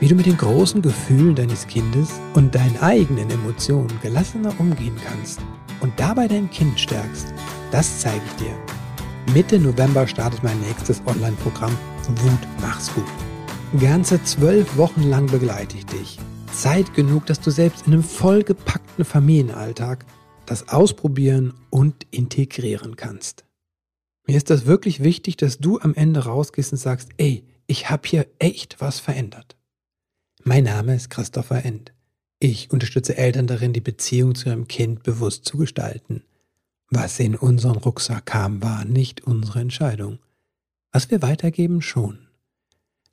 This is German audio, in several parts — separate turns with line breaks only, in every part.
wie du mit den großen Gefühlen deines Kindes und deinen eigenen Emotionen gelassener umgehen kannst und dabei dein Kind stärkst, das zeige ich dir. Mitte November startet mein nächstes Online-Programm Wut mach's gut. Ganze zwölf Wochen lang begleite ich dich. Zeit genug, dass du selbst in einem vollgepackten Familienalltag das ausprobieren und integrieren kannst. Mir ist das wirklich wichtig, dass du am Ende rausgehst und sagst, ey, ich habe hier echt was verändert. Mein Name ist Christopher End. Ich unterstütze Eltern darin, die Beziehung zu ihrem Kind bewusst zu gestalten. Was in unseren Rucksack kam, war nicht unsere Entscheidung. Was wir weitergeben, schon.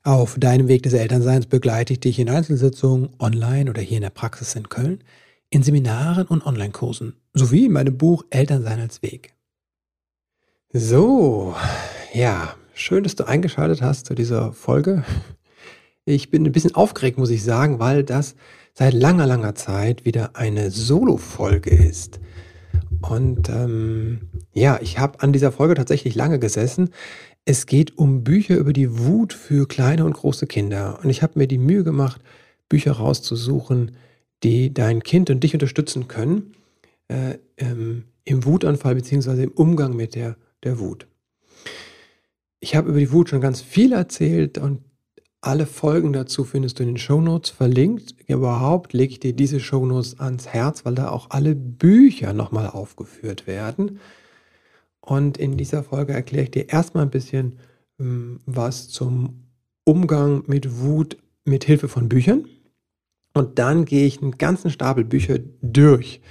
Auf deinem Weg des Elternseins begleite ich dich in Einzelsitzungen, online oder hier in der Praxis in Köln, in Seminaren und Online-Kursen, sowie in meinem Buch Elternsein als Weg. So, ja, schön, dass du eingeschaltet hast zu dieser Folge. Ich bin ein bisschen aufgeregt, muss ich sagen, weil das seit langer, langer Zeit wieder eine Solo-Folge ist. Und ähm, ja, ich habe an dieser Folge tatsächlich lange gesessen. Es geht um Bücher über die Wut für kleine und große Kinder. Und ich habe mir die Mühe gemacht, Bücher rauszusuchen, die dein Kind und dich unterstützen können äh, ähm, im Wutanfall bzw. im Umgang mit der, der Wut. Ich habe über die Wut schon ganz viel erzählt und alle Folgen dazu findest du in den Shownotes verlinkt. Überhaupt lege ich dir diese Shownotes ans Herz, weil da auch alle Bücher nochmal aufgeführt werden. Und in dieser Folge erkläre ich dir erstmal ein bisschen ähm, was zum Umgang mit Wut mit Hilfe von Büchern. Und dann gehe ich einen ganzen Stapel Bücher durch.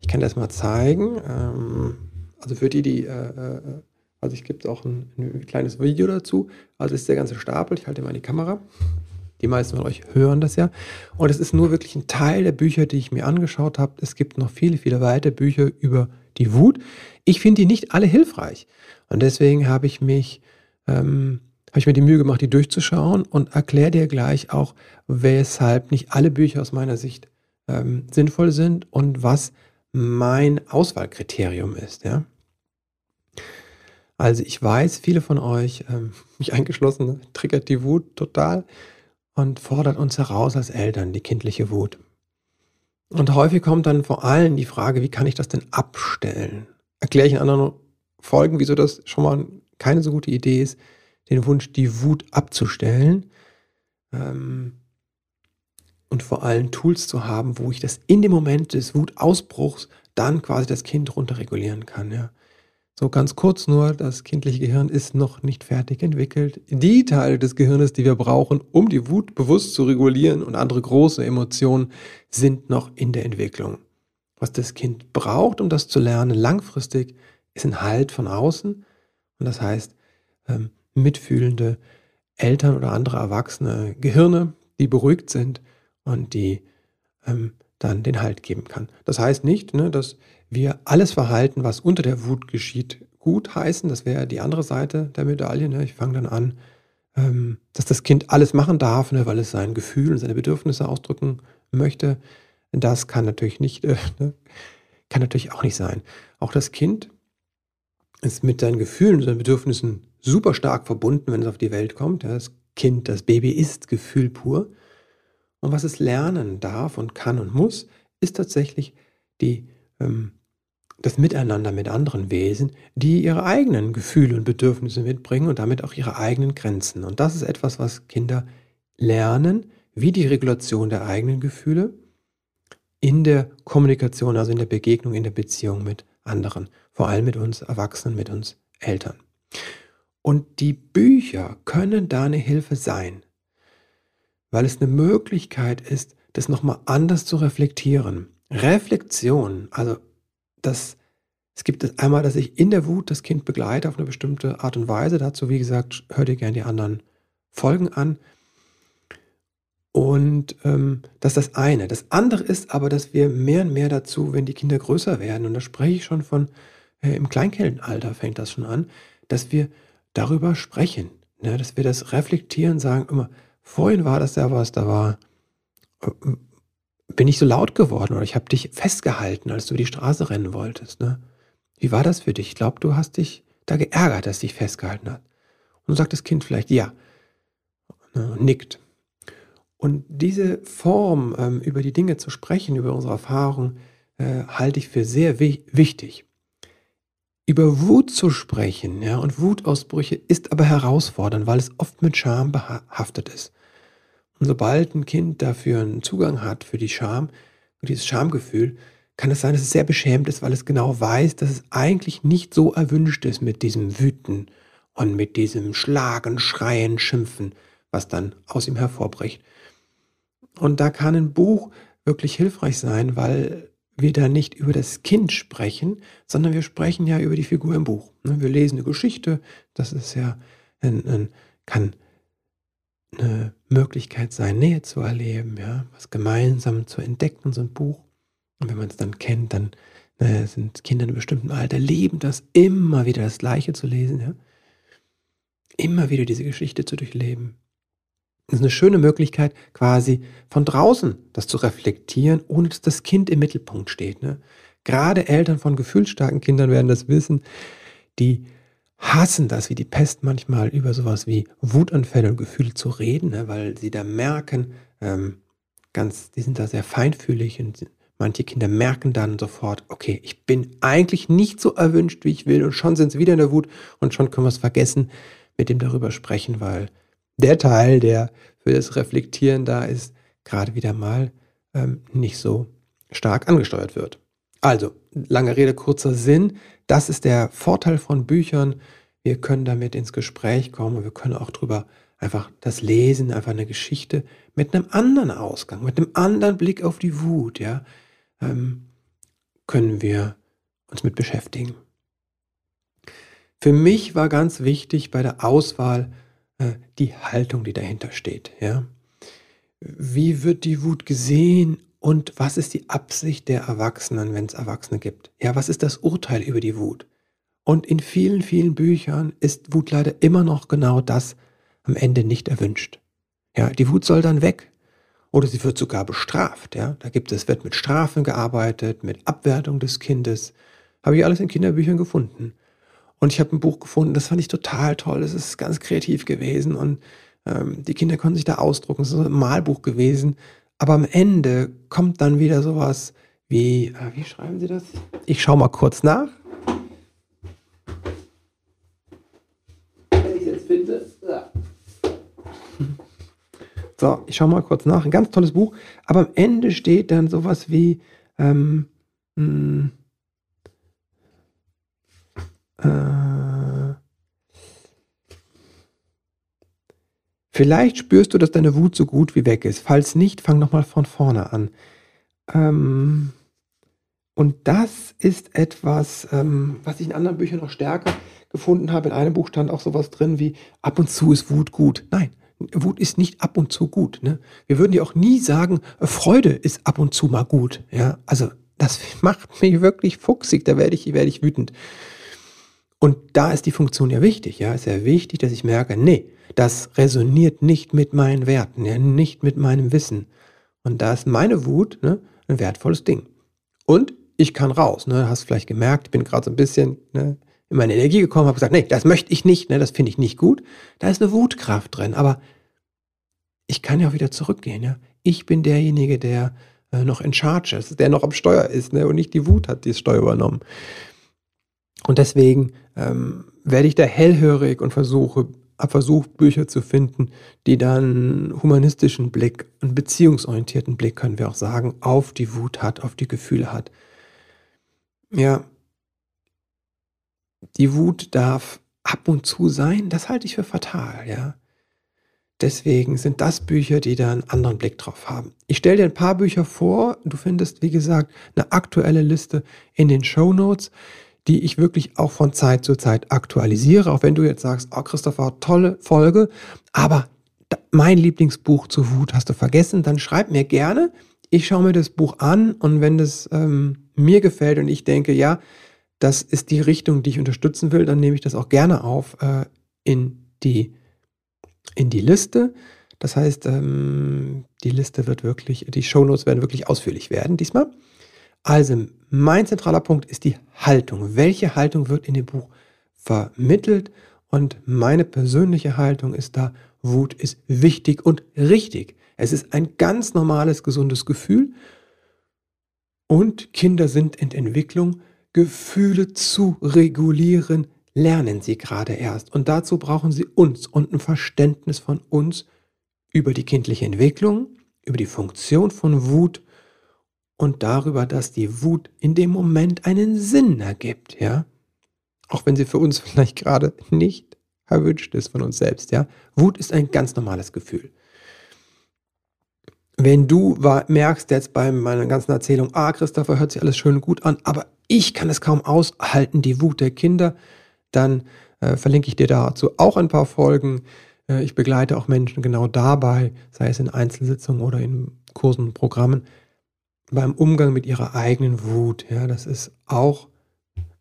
Ich kann das mal zeigen. Ähm, also für die, die äh, äh also ich gibt auch ein, ein, kleines Video dazu. Also ist der ganze Stapel. Ich halte mal die Kamera. Die meisten von euch hören das ja. Und es ist nur wirklich ein Teil der Bücher, die ich mir angeschaut habe. Es gibt noch viele, viele weitere Bücher über die Wut. Ich finde die nicht alle hilfreich. Und deswegen habe ich mich, ähm, habe ich mir die Mühe gemacht, die durchzuschauen und erkläre dir gleich auch, weshalb nicht alle Bücher aus meiner Sicht ähm, sinnvoll sind und was mein Auswahlkriterium ist. Ja? Also ich weiß, viele von euch, ähm, mich eingeschlossen, triggert die Wut total und fordert uns heraus als Eltern, die kindliche Wut. Und häufig kommt dann vor allem die Frage, wie kann ich das denn abstellen? Erkläre ich in anderen Folgen, wieso das schon mal keine so gute Idee ist, den Wunsch, die Wut abzustellen. Ähm, und vor allem Tools zu haben, wo ich das in dem Moment des Wutausbruchs dann quasi das Kind runterregulieren kann. Ja. So ganz kurz nur, das kindliche Gehirn ist noch nicht fertig entwickelt. Die Teile des Gehirnes, die wir brauchen, um die Wut bewusst zu regulieren und andere große Emotionen, sind noch in der Entwicklung. Was das Kind braucht, um das zu lernen, langfristig, ist ein Halt von außen. Und das heißt, ähm, mitfühlende Eltern oder andere erwachsene Gehirne, die beruhigt sind und die ähm, dann den Halt geben kann. Das heißt nicht, ne, dass wir alles Verhalten, was unter der Wut geschieht, gut heißen. Das wäre die andere Seite der Medaille. Ne? Ich fange dann an, ähm, dass das Kind alles machen darf, ne, weil es sein Gefühl und seine Bedürfnisse ausdrücken möchte. Das kann natürlich nicht, äh, ne? kann natürlich auch nicht sein. Auch das Kind ist mit seinen Gefühlen und seinen Bedürfnissen super stark verbunden, wenn es auf die Welt kommt. Ja? Das Kind, das Baby ist Gefühl pur. Und was es lernen darf und kann und muss, ist tatsächlich die ähm, das Miteinander mit anderen Wesen, die ihre eigenen Gefühle und Bedürfnisse mitbringen und damit auch ihre eigenen Grenzen. Und das ist etwas, was Kinder lernen, wie die Regulation der eigenen Gefühle in der Kommunikation, also in der Begegnung, in der Beziehung mit anderen, vor allem mit uns Erwachsenen, mit uns Eltern. Und die Bücher können da eine Hilfe sein, weil es eine Möglichkeit ist, das nochmal anders zu reflektieren. Reflexion, also das, es gibt einmal, dass ich in der Wut das Kind begleite auf eine bestimmte Art und Weise. Dazu, wie gesagt, hört ihr gerne die anderen Folgen an. Und ähm, das ist das eine. Das andere ist aber, dass wir mehr und mehr dazu, wenn die Kinder größer werden, und da spreche ich schon von, äh, im Kleinkindalter fängt das schon an, dass wir darüber sprechen. Ne? Dass wir das reflektieren, sagen immer, vorhin war das ja was, da war, äh, bin ich so laut geworden oder ich habe dich festgehalten, als du die Straße rennen wolltest. Ne? Wie war das für dich? Ich glaube, du hast dich da geärgert, dass dich festgehalten hat. Und sagt das Kind vielleicht ja, ne, nickt. Und diese Form, ähm, über die Dinge zu sprechen, über unsere Erfahrungen, äh, halte ich für sehr wi wichtig. Über Wut zu sprechen ja, und Wutausbrüche ist aber herausfordernd, weil es oft mit Scham behaftet ist. Und sobald ein Kind dafür einen Zugang hat, für die Scham und dieses Schamgefühl, kann es sein, dass es sehr beschämt ist, weil es genau weiß, dass es eigentlich nicht so erwünscht ist mit diesem Wüten und mit diesem Schlagen, Schreien, Schimpfen, was dann aus ihm hervorbricht. Und da kann ein Buch wirklich hilfreich sein, weil wir da nicht über das Kind sprechen, sondern wir sprechen ja über die Figur im Buch. Ne, wir lesen eine Geschichte, das ist ja ein, ein, kann eine Möglichkeit sein, Nähe zu erleben, ja, was gemeinsam zu entdecken, so ein Buch. Und wenn man es dann kennt, dann naja, sind Kinder in einem bestimmten Alter, lieben das immer wieder das Gleiche zu lesen, ja? immer wieder diese Geschichte zu durchleben. Das ist eine schöne Möglichkeit, quasi von draußen das zu reflektieren, ohne dass das Kind im Mittelpunkt steht. Ne? Gerade Eltern von gefühlsstarken Kindern werden das wissen, die hassen das wie die Pest manchmal über sowas wie Wutanfälle und Gefühle zu reden, ne? weil sie da merken, ähm, ganz, die sind da sehr feinfühlig und Manche Kinder merken dann sofort, okay, ich bin eigentlich nicht so erwünscht, wie ich will, und schon sind sie wieder in der Wut und schon können wir es vergessen, mit dem darüber sprechen, weil der Teil, der für das Reflektieren da ist, gerade wieder mal ähm, nicht so stark angesteuert wird. Also, lange Rede, kurzer Sinn. Das ist der Vorteil von Büchern. Wir können damit ins Gespräch kommen und wir können auch drüber einfach das Lesen, einfach eine Geschichte mit einem anderen Ausgang, mit einem anderen Blick auf die Wut, ja ähm, können wir uns mit beschäftigen. Für mich war ganz wichtig bei der Auswahl äh, die Haltung, die dahinter steht. Ja? Wie wird die Wut gesehen und was ist die Absicht der Erwachsenen, wenn es Erwachsene gibt? Ja, was ist das Urteil über die Wut? Und in vielen, vielen Büchern ist Wut leider immer noch genau das am Ende nicht erwünscht. Ja, die Wut soll dann weg. Oder sie wird sogar bestraft. Ja? Da gibt es, wird mit Strafen gearbeitet, mit Abwertung des Kindes. Habe ich alles in Kinderbüchern gefunden. Und ich habe ein Buch gefunden, das fand ich total toll. Das ist ganz kreativ gewesen und ähm, die Kinder konnten sich da ausdrucken. Es ist ein Malbuch gewesen. Aber am Ende kommt dann wieder sowas wie, äh, wie schreiben Sie das? Ich schaue mal kurz nach. Wenn ich jetzt finde. So, ich schaue mal kurz nach. Ein ganz tolles Buch. Aber am Ende steht dann sowas wie, ähm, mh, hm, äh, vielleicht spürst du, dass deine Wut so gut wie weg ist. Falls nicht, fang nochmal von vorne an. Ähm, und das ist etwas, ähm, was ich in anderen Büchern noch stärker gefunden habe. In einem Buch stand auch sowas drin wie, ab und zu ist Wut gut. Nein, Wut ist nicht ab und zu gut. Ne? Wir würden ja auch nie sagen, Freude ist ab und zu mal gut. Ja, also das macht mich wirklich fuchsig. Da werde ich, werde ich wütend. Und da ist die Funktion ja wichtig. Ja, ist ja wichtig, dass ich merke, nee, das resoniert nicht mit meinen Werten, ja, nicht mit meinem Wissen. Und da ist meine Wut ne, ein wertvolles Ding. Und ich kann raus. Ne? Hast vielleicht gemerkt, ich bin gerade so ein bisschen ne, in meine Energie gekommen, habe gesagt, nee, das möchte ich nicht, ne, das finde ich nicht gut. Da ist eine Wutkraft drin, aber ich kann ja auch wieder zurückgehen. Ja? Ich bin derjenige, der äh, noch in Charge ist, der noch am Steuer ist ne, und nicht die Wut hat die Steuer übernommen. Und deswegen ähm, werde ich da hellhörig und versuche, habe versucht, Bücher zu finden, die dann humanistischen Blick, einen beziehungsorientierten Blick, können wir auch sagen, auf die Wut hat, auf die Gefühle hat. Ja, die Wut darf ab und zu sein, das halte ich für fatal, ja. Deswegen sind das Bücher, die da einen anderen Blick drauf haben. Ich stelle dir ein paar Bücher vor. Du findest, wie gesagt, eine aktuelle Liste in den Show Notes, die ich wirklich auch von Zeit zu Zeit aktualisiere. Auch wenn du jetzt sagst, oh Christopher, tolle Folge, aber mein Lieblingsbuch zu Wut hast du vergessen, dann schreib mir gerne. Ich schaue mir das Buch an und wenn es ähm, mir gefällt und ich denke, ja, das ist die Richtung, die ich unterstützen will, dann nehme ich das auch gerne auf äh, in, die, in die Liste. Das heißt, ähm, die Liste wird wirklich, die Shownotes werden wirklich ausführlich werden diesmal. Also, mein zentraler Punkt ist die Haltung. Welche Haltung wird in dem Buch vermittelt? Und meine persönliche Haltung ist da, Wut ist wichtig und richtig. Es ist ein ganz normales, gesundes Gefühl. Und Kinder sind in Entwicklung. Gefühle zu regulieren, lernen sie gerade erst. Und dazu brauchen sie uns und ein Verständnis von uns über die kindliche Entwicklung, über die Funktion von Wut und darüber, dass die Wut in dem Moment einen Sinn ergibt, ja. Auch wenn sie für uns vielleicht gerade nicht erwünscht ist von uns selbst, ja. Wut ist ein ganz normales Gefühl. Wenn du merkst jetzt bei meiner ganzen Erzählung, ah, Christopher, hört sich alles schön und gut an, aber ich kann es kaum aushalten, die Wut der Kinder, dann äh, verlinke ich dir dazu auch ein paar Folgen. Äh, ich begleite auch Menschen genau dabei, sei es in Einzelsitzungen oder in Kursen und Programmen, beim Umgang mit ihrer eigenen Wut. Ja, das ist auch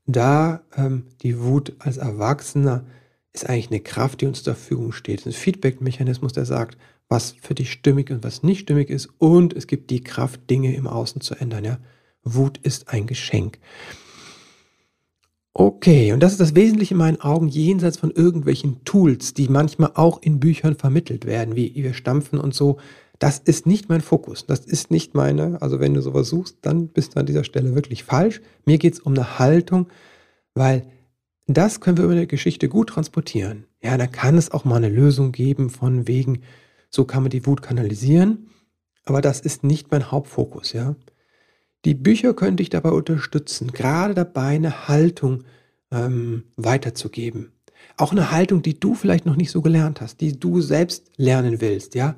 da ähm, die Wut als Erwachsener ist eigentlich eine Kraft, die uns zur Verfügung steht. Es ist ein Feedback-Mechanismus, der sagt, was für dich stimmig und was nicht stimmig ist. Und es gibt die Kraft, Dinge im Außen zu ändern. Ja? Wut ist ein Geschenk. Okay, und das ist das Wesentliche in meinen Augen, jenseits von irgendwelchen Tools, die manchmal auch in Büchern vermittelt werden, wie wir stampfen und so. Das ist nicht mein Fokus. Das ist nicht meine, also wenn du sowas suchst, dann bist du an dieser Stelle wirklich falsch. Mir geht es um eine Haltung, weil das können wir über eine Geschichte gut transportieren. Ja, da kann es auch mal eine Lösung geben von wegen, so kann man die Wut kanalisieren. Aber das ist nicht mein Hauptfokus, ja. Die Bücher können dich dabei unterstützen, gerade dabei eine Haltung ähm, weiterzugeben. Auch eine Haltung, die du vielleicht noch nicht so gelernt hast, die du selbst lernen willst, ja.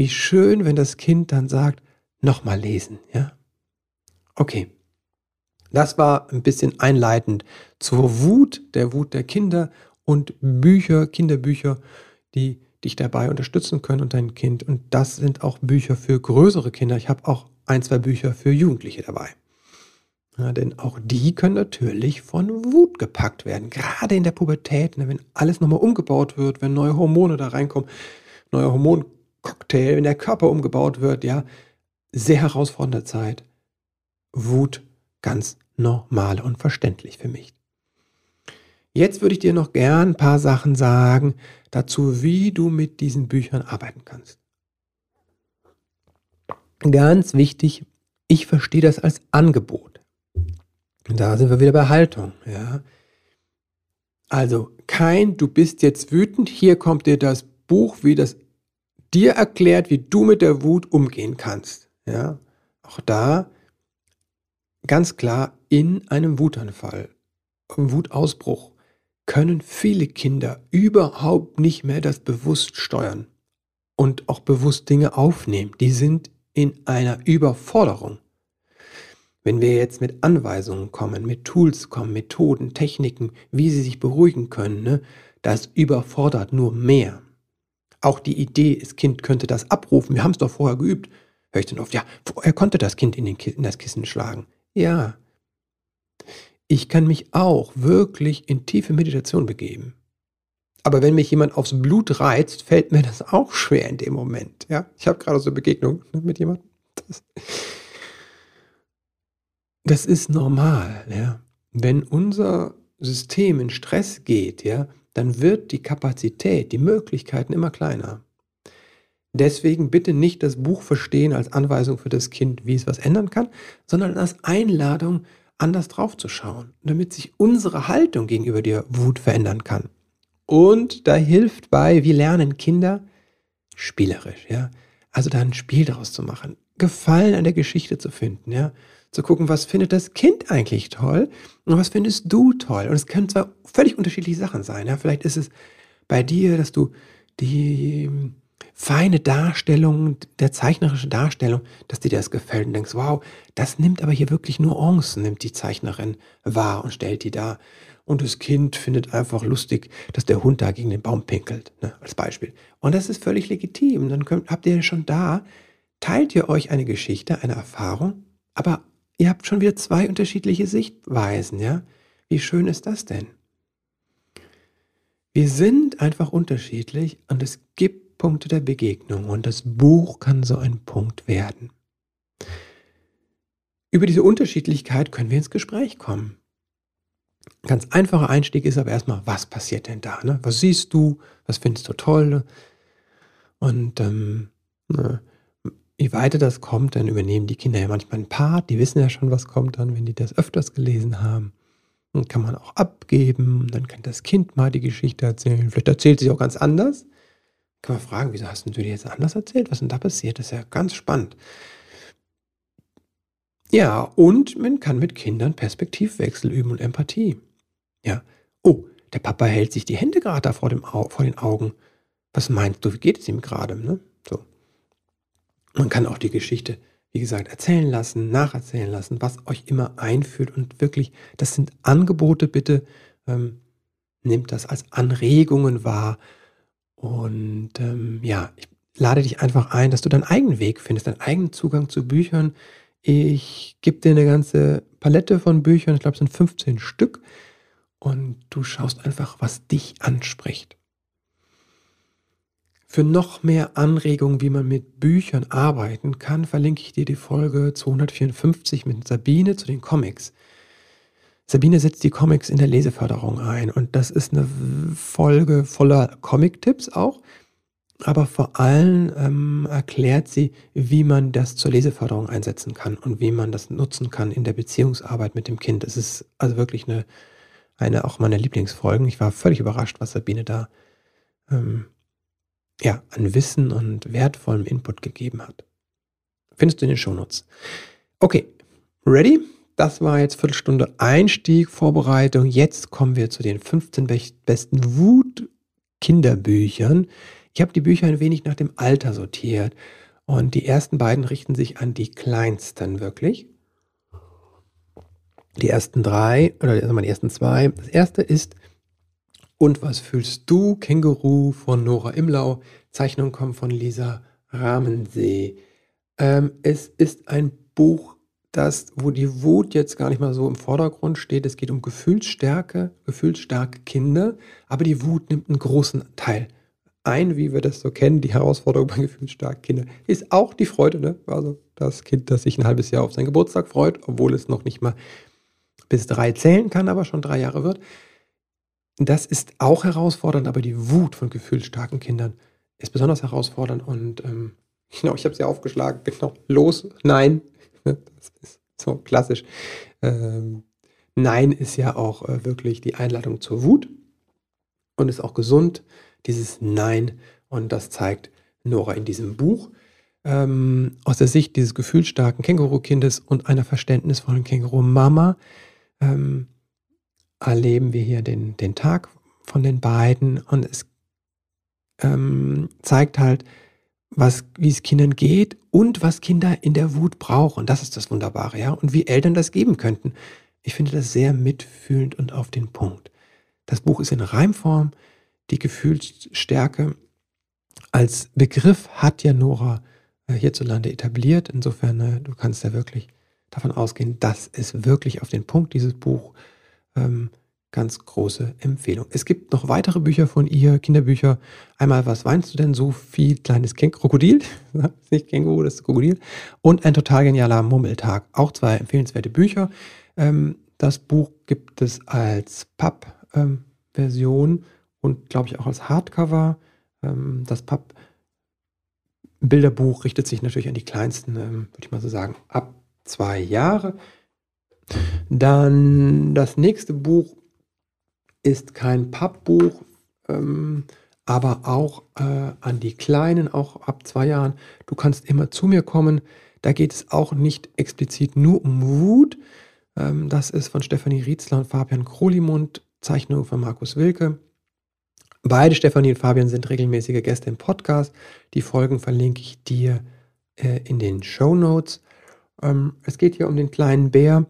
Wie schön, wenn das Kind dann sagt, nochmal lesen, ja. Okay. Das war ein bisschen einleitend zur Wut, der Wut der Kinder und Bücher, Kinderbücher, die dich dabei unterstützen können und dein Kind. Und das sind auch Bücher für größere Kinder. Ich habe auch ein, zwei Bücher für Jugendliche dabei. Ja, denn auch die können natürlich von Wut gepackt werden. Gerade in der Pubertät, ne, wenn alles nochmal umgebaut wird, wenn neue Hormone da reinkommen, neuer Hormoncocktail, wenn der Körper umgebaut wird, ja, sehr herausfordernde Zeit. Wut ganz normal und verständlich für mich. Jetzt würde ich dir noch gern ein paar Sachen sagen dazu, wie du mit diesen Büchern arbeiten kannst. Ganz wichtig, ich verstehe das als Angebot. Da sind wir wieder bei Haltung. Ja. Also kein, du bist jetzt wütend, hier kommt dir das Buch, wie das dir erklärt, wie du mit der Wut umgehen kannst. Ja. Auch da ganz klar in einem Wutanfall, einem Wutausbruch können viele Kinder überhaupt nicht mehr das bewusst steuern und auch bewusst Dinge aufnehmen. Die sind in einer Überforderung. Wenn wir jetzt mit Anweisungen kommen, mit Tools kommen, Methoden, Techniken, wie sie sich beruhigen können, ne, das überfordert nur mehr. Auch die Idee, das Kind könnte das abrufen, wir haben es doch vorher geübt, höre ich dann oft, ja, er konnte das Kind in, den, in das Kissen schlagen. Ja, ich kann mich auch wirklich in tiefe Meditation begeben. Aber wenn mich jemand aufs Blut reizt, fällt mir das auch schwer in dem Moment. Ja, ich habe gerade so eine Begegnung ne, mit jemandem. Das, das ist normal. Ja. Wenn unser System in Stress geht, ja, dann wird die Kapazität, die Möglichkeiten immer kleiner. Deswegen bitte nicht das Buch verstehen als Anweisung für das Kind, wie es was ändern kann, sondern als Einladung, anders drauf zu schauen, damit sich unsere Haltung gegenüber der Wut verändern kann. Und da hilft bei, wie lernen Kinder spielerisch, ja. Also da ein Spiel daraus zu machen, Gefallen an der Geschichte zu finden, ja. Zu gucken, was findet das Kind eigentlich toll und was findest du toll. Und es können zwar völlig unterschiedliche Sachen sein, ja. Vielleicht ist es bei dir, dass du die feine Darstellung, der zeichnerische Darstellung, dass dir das gefällt und denkst, wow, das nimmt aber hier wirklich Nuancen, nimmt die Zeichnerin wahr und stellt die da und das Kind findet einfach lustig, dass der Hund da gegen den Baum pinkelt, ne, als Beispiel. Und das ist völlig legitim. Dann könnt, habt ihr schon da, teilt ihr euch eine Geschichte, eine Erfahrung, aber ihr habt schon wieder zwei unterschiedliche Sichtweisen, ja? Wie schön ist das denn? Wir sind einfach unterschiedlich und es gibt Punkte der Begegnung und das Buch kann so ein Punkt werden. Über diese Unterschiedlichkeit können wir ins Gespräch kommen. Ganz einfacher Einstieg ist aber erstmal, was passiert denn da? Ne? Was siehst du? Was findest du toll? Und ähm, ne? Wie weiter das kommt, dann übernehmen die Kinder ja manchmal einen Part, die wissen ja schon, was kommt dann, wenn die das öfters gelesen haben. Dann kann man auch abgeben, dann kann das Kind mal die Geschichte erzählen. Vielleicht erzählt sie auch ganz anders. Kann man fragen, wieso hast du dir jetzt anders erzählt? Was denn da passiert? Das ist ja ganz spannend. Ja, und man kann mit Kindern Perspektivwechsel üben und Empathie. Ja. Oh, der Papa hält sich die Hände gerade da vor, vor den Augen. Was meinst du, wie geht es ihm gerade? Ne? So. Man kann auch die Geschichte, wie gesagt, erzählen lassen, nacherzählen lassen, was euch immer einführt. Und wirklich, das sind Angebote, bitte ähm, nehmt das als Anregungen wahr. Und ähm, ja, ich lade dich einfach ein, dass du deinen eigenen Weg findest, deinen eigenen Zugang zu Büchern. Ich gebe dir eine ganze Palette von Büchern, ich glaube, es sind 15 Stück. Und du schaust einfach, was dich anspricht. Für noch mehr Anregungen, wie man mit Büchern arbeiten kann, verlinke ich dir die Folge 254 mit Sabine zu den Comics. Sabine setzt die Comics in der Leseförderung ein und das ist eine Folge voller Comic-Tipps auch, aber vor allem ähm, erklärt sie, wie man das zur Leseförderung einsetzen kann und wie man das nutzen kann in der Beziehungsarbeit mit dem Kind. Es ist also wirklich eine, eine auch meiner Lieblingsfolgen. Ich war völlig überrascht, was Sabine da ähm, ja, an Wissen und wertvollem Input gegeben hat. Findest du in den Shownotes. Okay, ready? Das war jetzt Viertelstunde Einstieg, Vorbereitung. Jetzt kommen wir zu den 15 besten Wut-Kinderbüchern. Ich habe die Bücher ein wenig nach dem Alter sortiert. Und die ersten beiden richten sich an die Kleinsten wirklich. Die ersten drei, oder also die ersten zwei. Das erste ist und was fühlst du? Känguru von Nora Imlau. Zeichnung kommt von Lisa Ramensee. Ähm, es ist ein Buch, das, wo die Wut jetzt gar nicht mal so im Vordergrund steht. Es geht um Gefühlsstärke, gefühlsstarke Kinder, aber die Wut nimmt einen großen Teil ein, wie wir das so kennen. Die Herausforderung bei gefühlsstarken Kindern ist auch die Freude. Ne? Also das Kind, das sich ein halbes Jahr auf seinen Geburtstag freut, obwohl es noch nicht mal bis drei zählen kann, aber schon drei Jahre wird. Das ist auch herausfordernd, aber die Wut von gefühlsstarken Kindern ist besonders herausfordernd. Und ähm, genau, ich habe sie aufgeschlagen. Genau, los, nein. Das ist so klassisch. Ähm, nein ist ja auch äh, wirklich die Einladung zur Wut und ist auch gesund, dieses Nein. Und das zeigt Nora in diesem Buch. Ähm, aus der Sicht dieses gefühlsstarken Känguru-Kindes und einer verständnisvollen Känguru-Mama. Ähm, erleben wir hier den, den Tag von den beiden und es ähm, zeigt halt, was, wie es Kindern geht und was Kinder in der Wut brauchen. Das ist das Wunderbare, ja. Und wie Eltern das geben könnten. Ich finde das sehr mitfühlend und auf den Punkt. Das Buch ist in Reimform. Die Gefühlsstärke als Begriff hat ja Nora äh, hierzulande etabliert. Insofern, äh, du kannst ja wirklich davon ausgehen, dass es wirklich auf den Punkt dieses Buch ähm, ganz große Empfehlung. Es gibt noch weitere Bücher von ihr, Kinderbücher. Einmal, was weinst du denn so viel? Kleines Ken Krokodil, nicht Känguru, das ist Krokodil. Und ein total genialer Murmeltag. Auch zwei empfehlenswerte Bücher. Ähm, das Buch gibt es als Papp-Version ähm, und glaube ich auch als Hardcover. Ähm, das Papp-Bilderbuch richtet sich natürlich an die Kleinsten, ähm, würde ich mal so sagen, ab zwei Jahre. Dann das nächste Buch ist kein Pappbuch, ähm, aber auch äh, an die Kleinen, auch ab zwei Jahren. Du kannst immer zu mir kommen. Da geht es auch nicht explizit nur um Wut. Ähm, das ist von Stefanie Rietzler und Fabian Krolimund, Zeichnung von Markus Wilke. Beide Stefanie und Fabian sind regelmäßige Gäste im Podcast. Die Folgen verlinke ich dir äh, in den Show Notes. Ähm, es geht hier um den kleinen Bär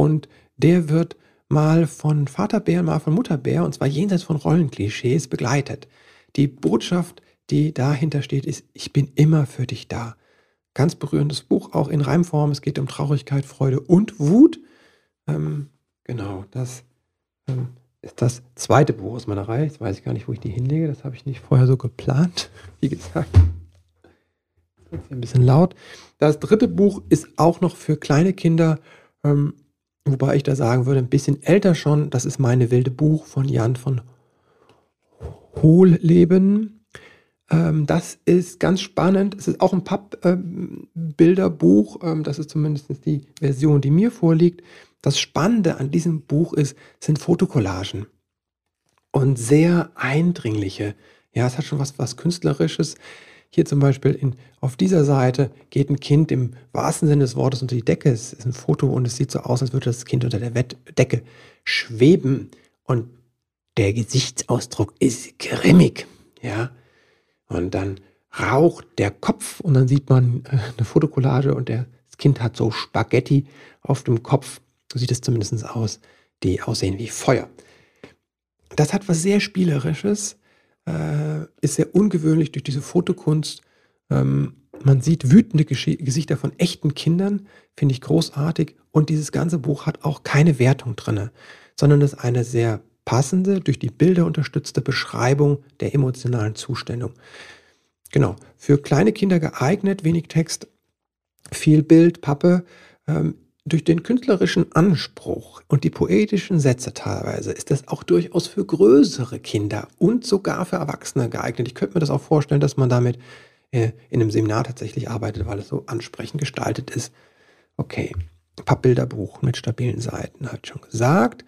und der wird mal von Vaterbär, mal von Mutterbär, und zwar jenseits von Rollenklischees, begleitet. Die Botschaft, die dahinter steht, ist, ich bin immer für dich da. Ganz berührendes Buch, auch in Reimform. Es geht um Traurigkeit, Freude und Wut. Ähm, genau, das ähm, ist das zweite Buch aus meiner Reihe. Jetzt weiß ich gar nicht, wo ich die hinlege. Das habe ich nicht vorher so geplant. Wie gesagt, ein bisschen laut. Das dritte Buch ist auch noch für kleine Kinder. Ähm, Wobei ich da sagen würde, ein bisschen älter schon, das ist meine wilde Buch von Jan von Hohleben. Ähm, das ist ganz spannend. Es ist auch ein Pappbilderbuch. Ähm, das ist zumindest die Version, die mir vorliegt. Das Spannende an diesem Buch ist, sind Fotokollagen und sehr eindringliche. Ja, es hat schon was, was Künstlerisches. Hier zum Beispiel in, auf dieser Seite geht ein Kind im wahrsten Sinne des Wortes unter die Decke. Es ist ein Foto und es sieht so aus, als würde das Kind unter der Decke schweben. Und der Gesichtsausdruck ist grimmig. Ja, und dann raucht der Kopf und dann sieht man äh, eine Fotokollage und das Kind hat so Spaghetti auf dem Kopf. So sieht es zumindest aus, die aussehen wie Feuer. Das hat was sehr Spielerisches, äh, ist sehr ungewöhnlich durch diese Fotokunst. Ähm, man sieht wütende Gesch Gesichter von echten Kindern, finde ich großartig. Und dieses ganze Buch hat auch keine Wertung drin, sondern ist eine sehr passende, durch die Bilder unterstützte Beschreibung der emotionalen Zustellung. Genau, für kleine Kinder geeignet, wenig Text, viel Bild, Pappe. Ähm, durch den künstlerischen Anspruch und die poetischen Sätze teilweise ist das auch durchaus für größere Kinder und sogar für Erwachsene geeignet. Ich könnte mir das auch vorstellen, dass man damit äh, in einem Seminar tatsächlich arbeitet, weil es so ansprechend gestaltet ist. Okay, Pappbilderbuch mit stabilen Seiten, hat schon gesagt.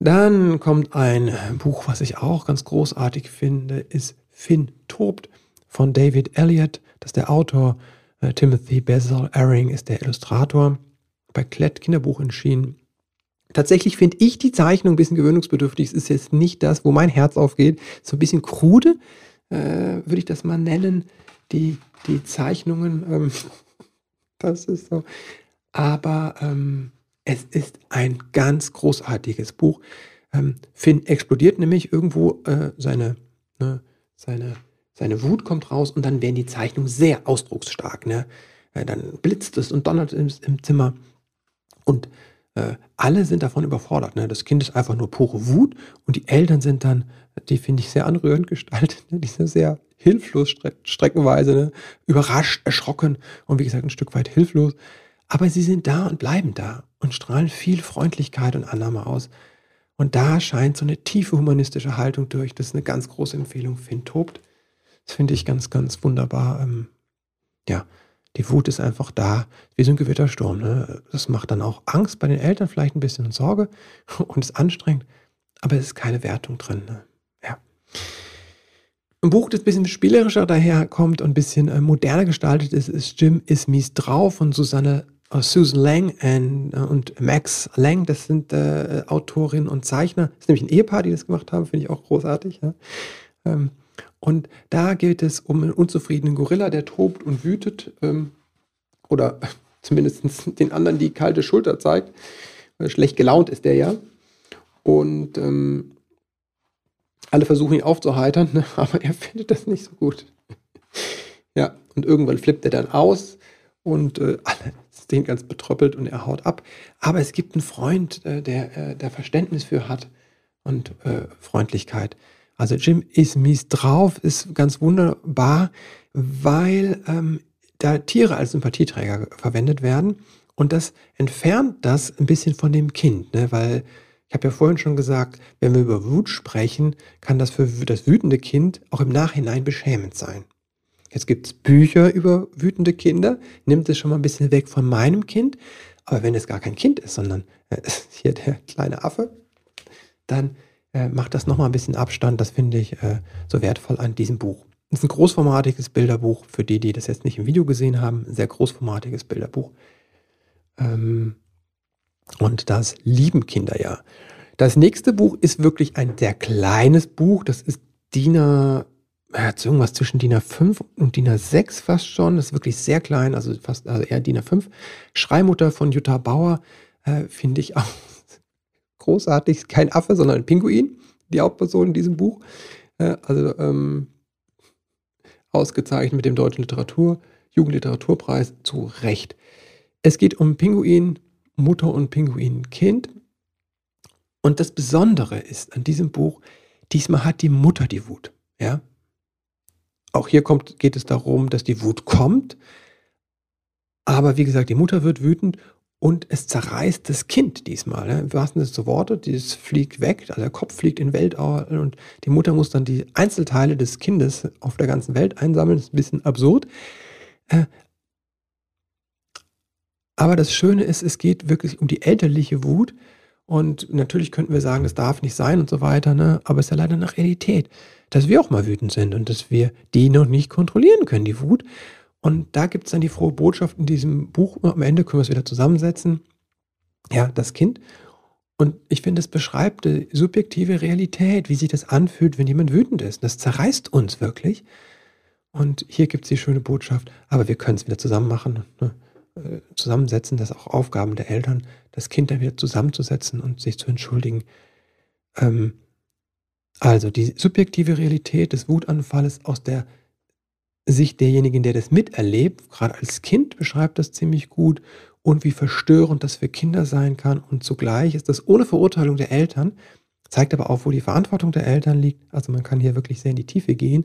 Dann kommt ein Buch, was ich auch ganz großartig finde, ist Finn tobt von David Elliott. Das ist der Autor. Äh, Timothy Basil Aring ist der Illustrator. Bei Klett Kinderbuch entschieden. Tatsächlich finde ich die Zeichnung ein bisschen gewöhnungsbedürftig. Es ist jetzt nicht das, wo mein Herz aufgeht. So ein bisschen krude, äh, würde ich das mal nennen. Die, die Zeichnungen, ähm, das ist so. Aber ähm, es ist ein ganz großartiges Buch. Ähm, Finn explodiert nämlich irgendwo äh, seine, ne, seine, seine Wut kommt raus und dann werden die Zeichnungen sehr ausdrucksstark. Ne? Äh, dann blitzt es und donnert im, im Zimmer. Und äh, alle sind davon überfordert. Ne? Das Kind ist einfach nur pure Wut und die Eltern sind dann, die finde ich sehr anrührend gestaltet, ne? die sind sehr hilflos streck streckenweise, ne? überrascht, erschrocken und wie gesagt ein Stück weit hilflos. Aber sie sind da und bleiben da und strahlen viel Freundlichkeit und Annahme aus. Und da scheint so eine tiefe humanistische Haltung durch. Das ist eine ganz große Empfehlung. Finn tobt. Das finde ich ganz, ganz wunderbar. Ähm, ja, die Wut ist einfach da, wie so ein Gewittersturm. Ne? Das macht dann auch Angst bei den Eltern, vielleicht ein bisschen Sorge und ist anstrengend, aber es ist keine Wertung drin. Ne? Ja. Ein Buch, das ein bisschen spielerischer daherkommt und ein bisschen äh, moderner gestaltet ist, ist Jim ist mies drauf von Susanne Susan Lang and, äh, und Max Lang, das sind äh, Autorinnen und Zeichner. Das ist nämlich ein Ehepaar, die das gemacht haben, finde ich auch großartig. Ja. Ähm, und da geht es um einen unzufriedenen Gorilla, der tobt und wütet ähm, oder zumindest den anderen die kalte Schulter zeigt. Schlecht gelaunt ist der ja. Und ähm, alle versuchen ihn aufzuheitern, ne? aber er findet das nicht so gut. ja, und irgendwann flippt er dann aus und äh, alle stehen ganz betröppelt und er haut ab. Aber es gibt einen Freund, äh, der, äh, der Verständnis für hat und äh, Freundlichkeit. Also Jim ist mies drauf, ist ganz wunderbar, weil ähm, da Tiere als Sympathieträger verwendet werden. Und das entfernt das ein bisschen von dem Kind, ne? weil ich habe ja vorhin schon gesagt, wenn wir über Wut sprechen, kann das für das wütende Kind auch im Nachhinein beschämend sein. Jetzt gibt es Bücher über wütende Kinder, nimmt es schon mal ein bisschen weg von meinem Kind. Aber wenn es gar kein Kind ist, sondern äh, hier der kleine Affe, dann äh, macht das nochmal ein bisschen Abstand. Das finde ich äh, so wertvoll an diesem Buch. Es ist ein großformatiges Bilderbuch für die, die das jetzt nicht im Video gesehen haben. Ein sehr großformatiges Bilderbuch. Ähm, und das lieben Kinder ja. Das nächste Buch ist wirklich ein sehr kleines Buch. Das ist DIN hat irgendwas zwischen DIN A5 und DIN A6 fast schon. Das ist wirklich sehr klein, also fast also eher DIN A5. Schreimutter von Jutta Bauer äh, finde ich auch großartig. Kein Affe, sondern ein Pinguin, die Hauptperson in diesem Buch. Äh, also ähm, ausgezeichnet mit dem Deutschen Literatur, Jugendliteraturpreis zu Recht. Es geht um Pinguin, Mutter und Pinguin-Kind. Und das Besondere ist an diesem Buch, diesmal hat die Mutter die Wut. Ja, auch hier kommt, geht es darum, dass die Wut kommt. Aber wie gesagt, die Mutter wird wütend und es zerreißt das Kind diesmal. Ne? Im wahrsten Sinne des Wortes, dieses fliegt weg, also der Kopf fliegt in Weltall und die Mutter muss dann die Einzelteile des Kindes auf der ganzen Welt einsammeln. Das ist ein bisschen absurd. Äh, aber das Schöne ist, es geht wirklich um die elterliche Wut. Und natürlich könnten wir sagen, das darf nicht sein und so weiter, ne? aber es ist ja leider eine Realität, dass wir auch mal wütend sind und dass wir die noch nicht kontrollieren können, die Wut. Und da gibt es dann die frohe Botschaft in diesem Buch. Am Ende können wir es wieder zusammensetzen. Ja, das Kind. Und ich finde, es beschreibt die subjektive Realität, wie sich das anfühlt, wenn jemand wütend ist. Das zerreißt uns wirklich. Und hier gibt es die schöne Botschaft, aber wir können es wieder zusammen machen, ne? Äh, zusammensetzen. Das ist auch Aufgaben der Eltern, das Kind dann wieder zusammenzusetzen und sich zu entschuldigen. Ähm, also die subjektive Realität des Wutanfalles aus der sich derjenigen, der das miterlebt, gerade als Kind beschreibt das ziemlich gut und wie verstörend das für Kinder sein kann. Und zugleich ist das ohne Verurteilung der Eltern, zeigt aber auch, wo die Verantwortung der Eltern liegt. Also man kann hier wirklich sehr in die Tiefe gehen.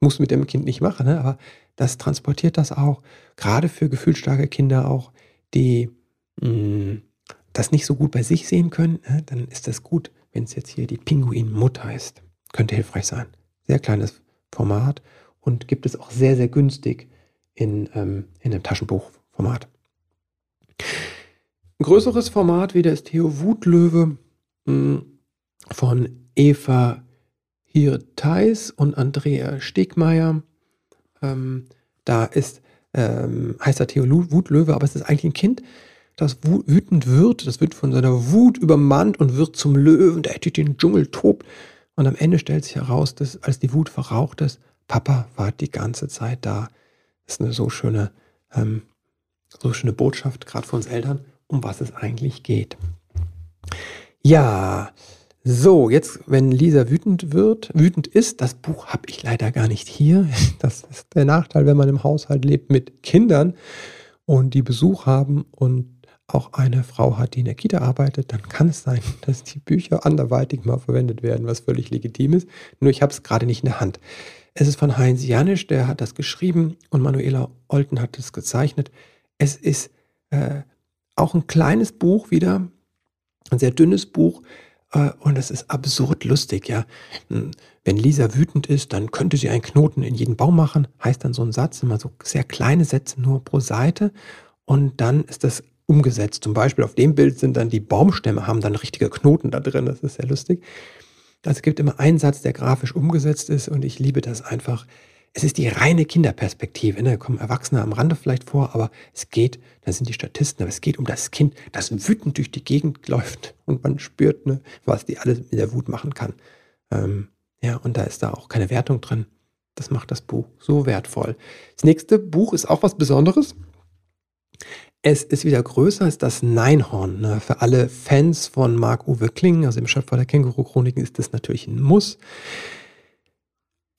Muss mit dem Kind nicht machen, ne? aber das transportiert das auch, gerade für gefühlsstarke Kinder auch, die mh, mm, das nicht so gut bei sich sehen können. Ne? Dann ist das gut, wenn es jetzt hier die Pinguinmutter ist. Könnte hilfreich sein. Sehr kleines Format und gibt es auch sehr, sehr günstig in, ähm, in einem Taschenbuchformat. Ein größeres Format wieder ist Theo Wutlöwe mh, hm, von Eva Hirtheis und Andrea Stegmeier. Ähm, da ist, ähm, heißt er Theo Wutlöwe, aber es ist eigentlich ein Kind, das wütend wird, das wird von seiner Wut übermannt und wird zum Löwen, der durch den Dschungel tobt. Und am Ende stellt sich heraus, dass als die Wut verraucht ist, Papa war die ganze Zeit da. Das ist eine so schöne, ähm, so schöne Botschaft, gerade für uns Eltern, um was es eigentlich geht. Ja, so, jetzt, wenn Lisa wütend wird, wütend ist, das Buch habe ich leider gar nicht hier. Das ist der Nachteil, wenn man im Haushalt lebt mit Kindern und die Besuch haben und auch eine Frau hat, die in der Kita arbeitet, dann kann es sein, dass die Bücher anderweitig mal verwendet werden, was völlig legitim ist. Nur ich habe es gerade nicht in der Hand. Es ist von Heinz Janisch, der hat das geschrieben und Manuela Olten hat es gezeichnet. Es ist äh, auch ein kleines Buch wieder, ein sehr dünnes Buch äh, und es ist absurd lustig, ja. Hm, wenn Lisa wütend ist, dann könnte sie einen Knoten in jeden Baum machen, heißt dann so ein Satz, immer so sehr kleine Sätze nur pro Seite und dann ist das umgesetzt. Zum Beispiel auf dem Bild sind dann die Baumstämme, haben dann richtige Knoten da drin, das ist sehr lustig. Also es gibt immer einen Satz, der grafisch umgesetzt ist und ich liebe das einfach. Es ist die reine Kinderperspektive. Ne? Da kommen Erwachsene am Rande vielleicht vor, aber es geht, da sind die Statisten, aber es geht um das Kind, das wütend durch die Gegend läuft und man spürt, ne, was die alles mit der Wut machen kann. Ähm, ja, und da ist da auch keine Wertung drin. Das macht das Buch so wertvoll. Das nächste Buch ist auch was Besonderes. Es ist wieder größer als das Neinhorn. Ne? Für alle Fans von Marc-Uwe Kling, also dem Schöpfer der Känguru-Chroniken, ist das natürlich ein Muss.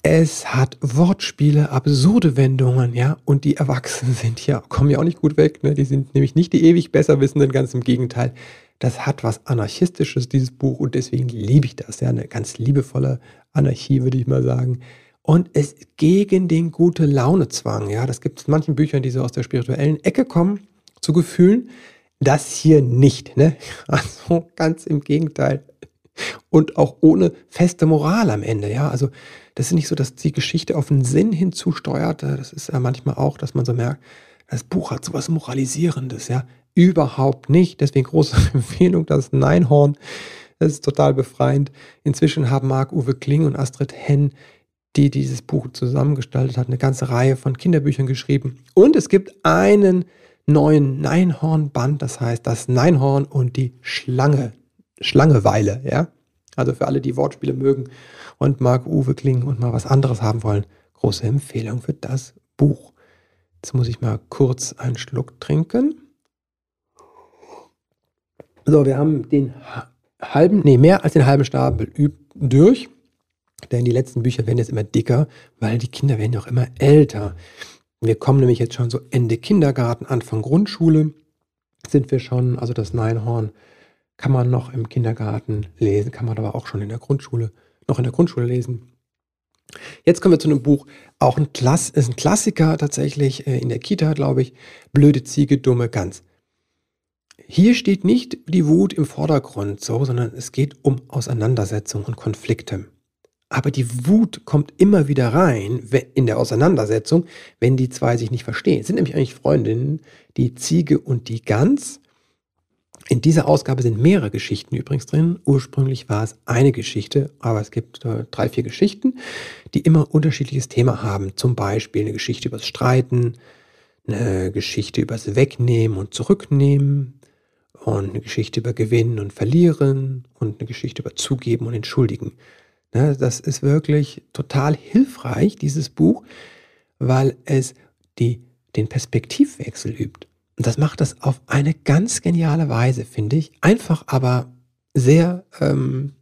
Es hat Wortspiele, absurde Wendungen, ja, und die Erwachsenen sind hier, kommen ja auch nicht gut weg, ne? Die sind nämlich nicht die ewig Besserwissenden, ganz im Gegenteil. Das hat was Anarchistisches, dieses Buch, und deswegen liebe ich das, ja, eine ganz liebevolle Anarchie, würde ich mal sagen. Und es gegen den gute Laune-Zwang, ja. Das gibt es in manchen Büchern, die so aus der spirituellen Ecke kommen zu Gefühlen. Das hier nicht, ne? Also ganz im Gegenteil. Und auch ohne feste Moral am Ende, ja. Also das ist nicht so, dass die Geschichte auf einen Sinn hinzusteuert. Das ist ja manchmal auch, dass man so merkt, das Buch hat sowas Moralisierendes, ja. Überhaupt nicht. Deswegen große Empfehlung, das Neinhorn. Das ist total befreiend. Inzwischen haben Marc-Uwe Kling und Astrid Henn, die dieses Buch zusammengestaltet hat, eine ganze Reihe von Kinderbüchern geschrieben. Und es gibt einen neuen Neinhorn-Band, das heißt das Neinhorn und die Schlange, Schlangeweile, ja. Also für alle, die Wortspiele mögen und Marc Uwe klingen und mal was anderes haben wollen, große Empfehlung für das Buch. Jetzt muss ich mal kurz einen Schluck trinken. So, wir haben den halben, nee, mehr als den halben Stapel durch. Denn die letzten Bücher werden jetzt immer dicker, weil die Kinder werden auch immer älter. Wir kommen nämlich jetzt schon so Ende Kindergarten, Anfang Grundschule sind wir schon. Also das Neinhorn kann man noch im Kindergarten lesen, kann man aber auch schon in der Grundschule, noch in der Grundschule lesen. Jetzt kommen wir zu einem Buch, auch ein, Klass, ist ein Klassiker tatsächlich äh, in der Kita, glaube ich. Blöde Ziege, dumme Gans. hier steht nicht die Wut im Vordergrund, so, sondern es geht um Auseinandersetzung und Konflikte. Aber die Wut kommt immer wieder rein in der Auseinandersetzung, wenn die zwei sich nicht verstehen. Es sind nämlich eigentlich Freundinnen, die Ziege und die Gans. In dieser Ausgabe sind mehrere Geschichten übrigens drin. Ursprünglich war es eine Geschichte, aber es gibt äh, drei, vier Geschichten, die immer unterschiedliches Thema haben. Zum Beispiel eine Geschichte übers Streiten, eine Geschichte übers Wegnehmen und Zurücknehmen und eine Geschichte über Gewinnen und Verlieren und eine Geschichte über Zugeben und Entschuldigen. Ne, das ist wirklich total hilfreich, dieses Buch, weil es die, den Perspektivwechsel übt. Und das macht das auf eine ganz geniale Weise, finde ich. Einfach, aber sehr, ähm,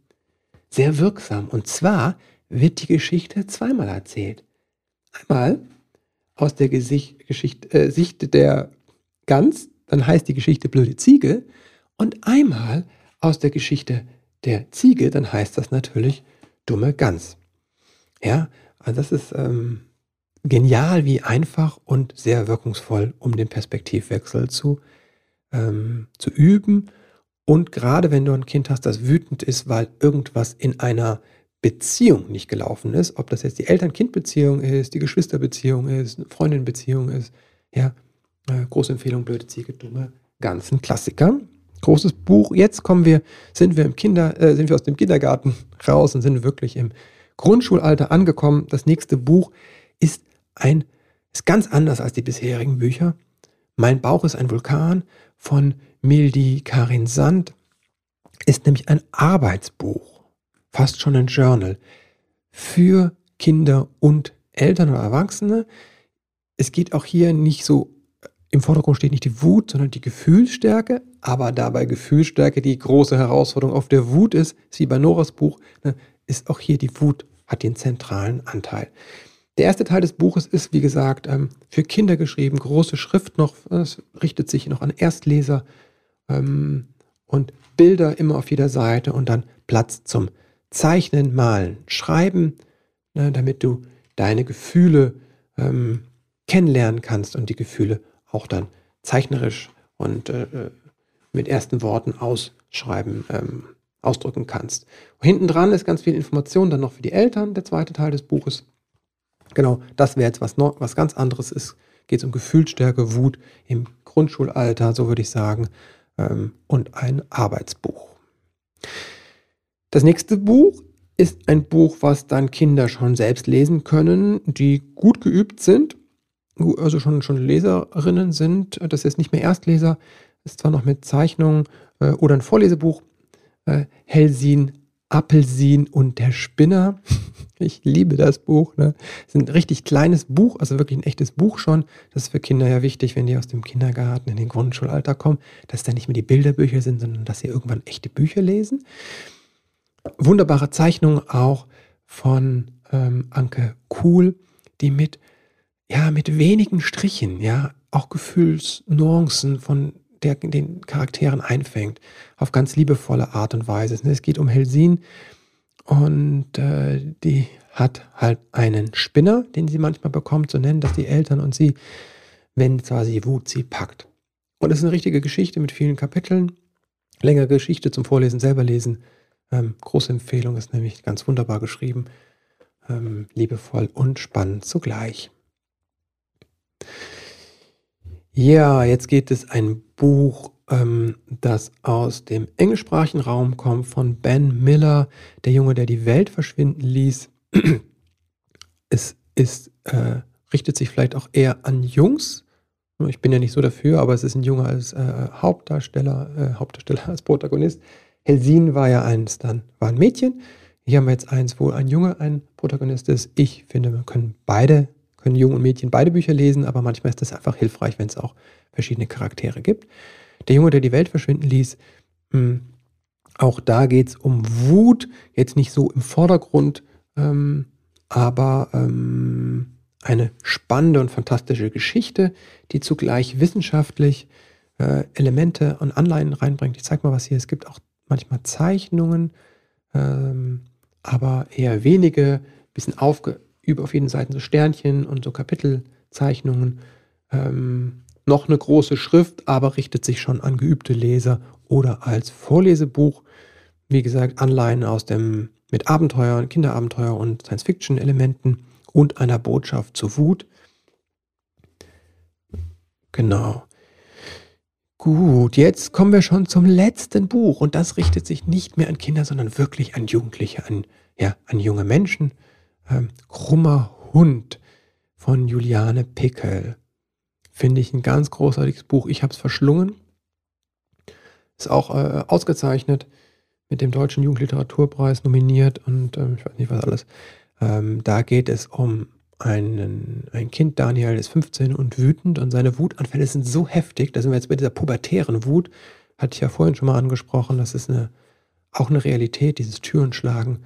sehr wirksam. Und zwar wird die Geschichte zweimal erzählt. Einmal aus der Gesicht, Geschichte, äh, Sicht der Gans, dann heißt die Geschichte Blöde Ziege. Und einmal aus der Geschichte der Ziege, dann heißt das natürlich Dumme Gans. Ja, also das ist ähm, genial, wie einfach und sehr wirkungsvoll, um den Perspektivwechsel zu, ähm, zu üben. Und gerade wenn du ein Kind hast, das wütend ist, weil irgendwas in einer Beziehung nicht gelaufen ist, ob das jetzt die Eltern-Kind-Beziehung ist, die Geschwisterbeziehung ist, eine Freundin-Beziehung ist, ja, äh, große Empfehlung, blöde Ziege, dumme, ganzen Klassiker. Großes Buch. Jetzt kommen wir, sind wir im Kinder, äh, sind wir aus dem Kindergarten raus und sind wirklich im Grundschulalter angekommen. Das nächste Buch ist ein, ist ganz anders als die bisherigen Bücher. Mein Bauch ist ein Vulkan von Mildi Karin Sand ist nämlich ein Arbeitsbuch, fast schon ein Journal für Kinder und Eltern oder Erwachsene. Es geht auch hier nicht so, im Vordergrund steht nicht die Wut, sondern die Gefühlsstärke, aber dabei Gefühlsstärke die große Herausforderung auf der Wut ist, wie bei Noras Buch, ne, ist auch hier die Wut, hat den zentralen Anteil. Der erste Teil des Buches ist, wie gesagt, ähm, für Kinder geschrieben, große Schrift noch, es richtet sich noch an Erstleser ähm, und Bilder immer auf jeder Seite und dann Platz zum Zeichnen, Malen, Schreiben, ne, damit du deine Gefühle ähm, kennenlernen kannst und die Gefühle auch dann zeichnerisch und äh, äh mit ersten Worten ausschreiben, ähm, ausdrücken kannst. Hinten dran ist ganz viel Information dann noch für die Eltern, der zweite Teil des Buches. Genau, das wäre jetzt was, noch, was ganz anderes ist. Geht es um Gefühlsstärke, Wut im Grundschulalter, so würde ich sagen, ähm, und ein Arbeitsbuch. Das nächste Buch ist ein Buch, was dann Kinder schon selbst lesen können, die gut geübt sind, also schon, schon Leserinnen sind. Das ist nicht mehr Erstleser, ist zwar noch mit Zeichnungen äh, oder ein Vorlesebuch. Äh, Helsin, Appelsin und der Spinner. Ich liebe das Buch. Ne? Es ist ein richtig kleines Buch, also wirklich ein echtes Buch schon. Das ist für Kinder ja wichtig, wenn die aus dem Kindergarten in den Grundschulalter kommen, dass da nicht mehr die Bilderbücher sind, sondern dass sie irgendwann echte Bücher lesen. Wunderbare Zeichnungen auch von ähm, Anke Kuhl, die mit, ja, mit wenigen Strichen, ja, auch Gefühlsnuancen von der den Charakteren einfängt, auf ganz liebevolle Art und Weise. Es geht um Helsin und äh, die hat halt einen Spinner, den sie manchmal bekommt, so nennen das die Eltern und sie, wenn quasi Wut sie packt. Und es ist eine richtige Geschichte mit vielen Kapiteln. Längere Geschichte zum Vorlesen, selber lesen. Ähm, große Empfehlung, ist nämlich ganz wunderbar geschrieben. Ähm, liebevoll und spannend zugleich. Ja, jetzt geht es ein Buch, ähm, das aus dem englischsprachigen Raum kommt, von Ben Miller, der Junge, der die Welt verschwinden ließ. es ist, äh, richtet sich vielleicht auch eher an Jungs. Ich bin ja nicht so dafür, aber es ist ein Junge als äh, Hauptdarsteller, äh, Hauptdarsteller als Protagonist. Helsin war ja eins dann, war ein Mädchen. Hier haben wir jetzt eins, wo ein Junge ein Protagonist ist. Ich finde, wir können beide können Jungen und Mädchen beide Bücher lesen, aber manchmal ist es einfach hilfreich, wenn es auch verschiedene Charaktere gibt. Der Junge, der die Welt verschwinden ließ, hm, auch da geht es um Wut, jetzt nicht so im Vordergrund, ähm, aber ähm, eine spannende und fantastische Geschichte, die zugleich wissenschaftlich äh, Elemente und Anleihen reinbringt. Ich zeige mal was hier. Es gibt auch manchmal Zeichnungen, ähm, aber eher wenige, bisschen aufge über auf jeden Seiten so Sternchen und so Kapitelzeichnungen. Ähm, noch eine große Schrift, aber richtet sich schon an geübte Leser oder als Vorlesebuch. Wie gesagt, Anleihen aus dem mit Abenteuern, Kinderabenteuer und Science-Fiction-Elementen und einer Botschaft zur Wut. Genau. Gut, jetzt kommen wir schon zum letzten Buch und das richtet sich nicht mehr an Kinder, sondern wirklich an Jugendliche, an, ja, an junge Menschen. Ähm, Krummer Hund von Juliane Pickel. Finde ich ein ganz großartiges Buch. Ich habe es verschlungen. Ist auch äh, ausgezeichnet, mit dem Deutschen Jugendliteraturpreis nominiert und ähm, ich weiß nicht was alles. Ähm, da geht es um einen, ein Kind, Daniel ist 15 und wütend und seine Wutanfälle sind so heftig, da sind wir jetzt bei dieser pubertären Wut, hatte ich ja vorhin schon mal angesprochen, das ist eine, auch eine Realität, dieses Türenschlagen,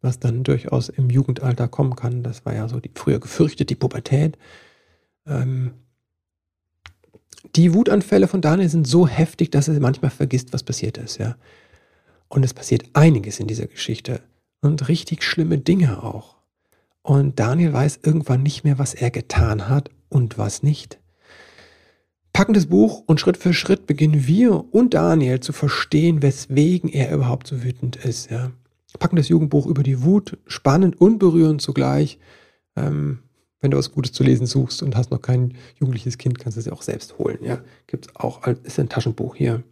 was dann durchaus im Jugendalter kommen kann. Das war ja so die früher gefürchtet, die Pubertät. Ähm, die Wutanfälle von Daniel sind so heftig, dass er manchmal vergisst, was passiert ist, ja. Und es passiert einiges in dieser Geschichte und richtig schlimme Dinge auch. Und Daniel weiß irgendwann nicht mehr, was er getan hat und was nicht. Packendes Buch und Schritt für Schritt beginnen wir und Daniel zu verstehen, weswegen er überhaupt so wütend ist. Ja. Packendes Jugendbuch über die Wut, spannend und berührend zugleich. Ähm, wenn du was Gutes zu lesen suchst und hast noch kein jugendliches Kind, kannst du es ja auch selbst holen. Ja, gibt es auch, ist ein Taschenbuch hier.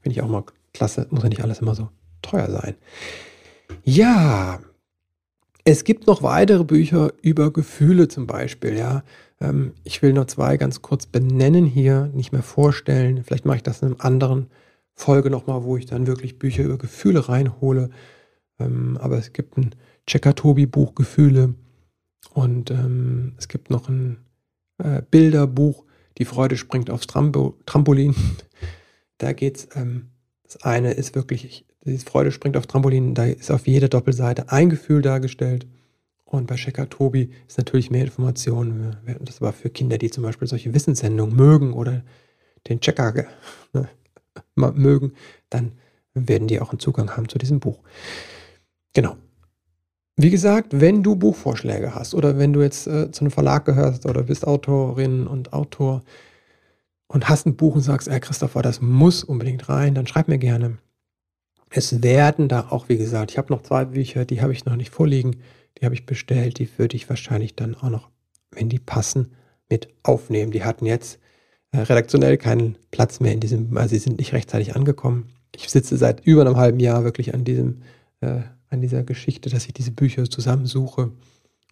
Finde ich auch mal klasse. Muss ja nicht alles immer so teuer sein. Ja, es gibt noch weitere Bücher über Gefühle zum Beispiel. Ja, ähm, ich will nur zwei ganz kurz benennen hier, nicht mehr vorstellen. Vielleicht mache ich das in einer anderen Folge nochmal, wo ich dann wirklich Bücher über Gefühle reinhole. Ähm, aber es gibt ein Checker-Tobi-Buch Gefühle und ähm, es gibt noch ein äh, Bilderbuch, Die Freude springt aufs Trampo Trampolin. da geht es, ähm, das eine ist wirklich, die Freude springt aufs Trampolin, da ist auf jeder Doppelseite ein Gefühl dargestellt. Und bei Checker Tobi ist natürlich mehr Information. Das war für Kinder, die zum Beispiel solche Wissenssendungen mögen oder den Checker ne, mögen, dann werden die auch einen Zugang haben zu diesem Buch. Genau. Wie gesagt, wenn du Buchvorschläge hast oder wenn du jetzt äh, zu einem Verlag gehörst oder bist Autorin und Autor und hast ein Buch und sagst, ey Christopher, das muss unbedingt rein, dann schreib mir gerne. Es werden da auch, wie gesagt, ich habe noch zwei Bücher, die habe ich noch nicht vorliegen, die habe ich bestellt, die würde ich wahrscheinlich dann auch noch, wenn die passen, mit aufnehmen. Die hatten jetzt äh, redaktionell keinen Platz mehr in diesem, also sie sind nicht rechtzeitig angekommen. Ich sitze seit über einem halben Jahr wirklich an diesem äh, an dieser Geschichte, dass ich diese Bücher zusammensuche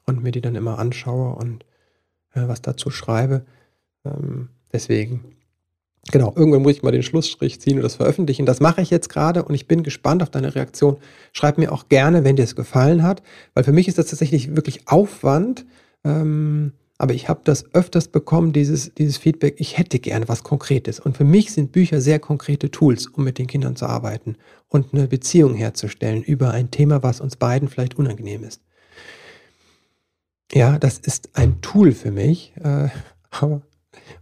und mir die dann immer anschaue und äh, was dazu schreibe. Ähm, deswegen, genau, irgendwann muss ich mal den Schlussstrich ziehen und das veröffentlichen. Das mache ich jetzt gerade und ich bin gespannt auf deine Reaktion. Schreib mir auch gerne, wenn dir es gefallen hat, weil für mich ist das tatsächlich wirklich Aufwand. Ähm, aber ich habe das öfters bekommen, dieses, dieses Feedback, ich hätte gerne was Konkretes. Und für mich sind Bücher sehr konkrete Tools, um mit den Kindern zu arbeiten und eine Beziehung herzustellen über ein Thema, was uns beiden vielleicht unangenehm ist. Ja, das ist ein Tool für mich. Äh,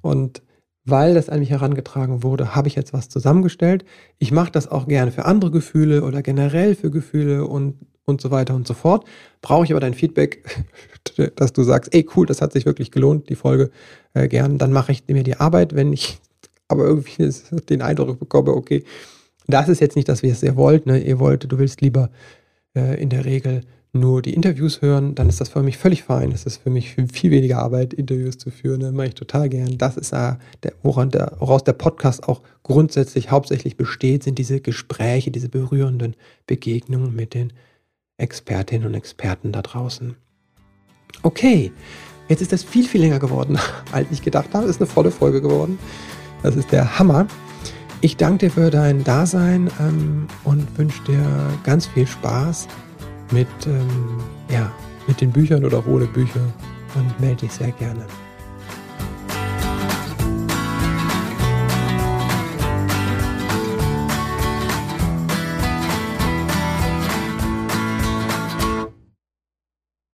und weil das an mich herangetragen wurde, habe ich jetzt was zusammengestellt. Ich mache das auch gerne für andere Gefühle oder generell für Gefühle und und so weiter und so fort. Brauche ich aber dein Feedback, dass du sagst, ey cool, das hat sich wirklich gelohnt, die Folge äh, gern, dann mache ich mir die Arbeit, wenn ich aber irgendwie den Eindruck bekomme, okay, das ist jetzt nicht das, wie ihr wollt, ne? ihr wollt, du willst lieber äh, in der Regel nur die Interviews hören, dann ist das für mich völlig fein. Es ist für mich viel weniger Arbeit, Interviews zu führen. Ne? mache ich total gern. Das ist äh, der, woran der, woraus der Podcast auch grundsätzlich hauptsächlich besteht, sind diese Gespräche, diese berührenden Begegnungen mit den Expertinnen und Experten da draußen. Okay, jetzt ist das viel, viel länger geworden, als ich gedacht habe. Es ist eine volle Folge geworden. Das ist der Hammer. Ich danke dir für dein Dasein ähm, und wünsche dir ganz viel Spaß mit, ähm, ja, mit den Büchern oder ohne Bücher und melde dich sehr gerne.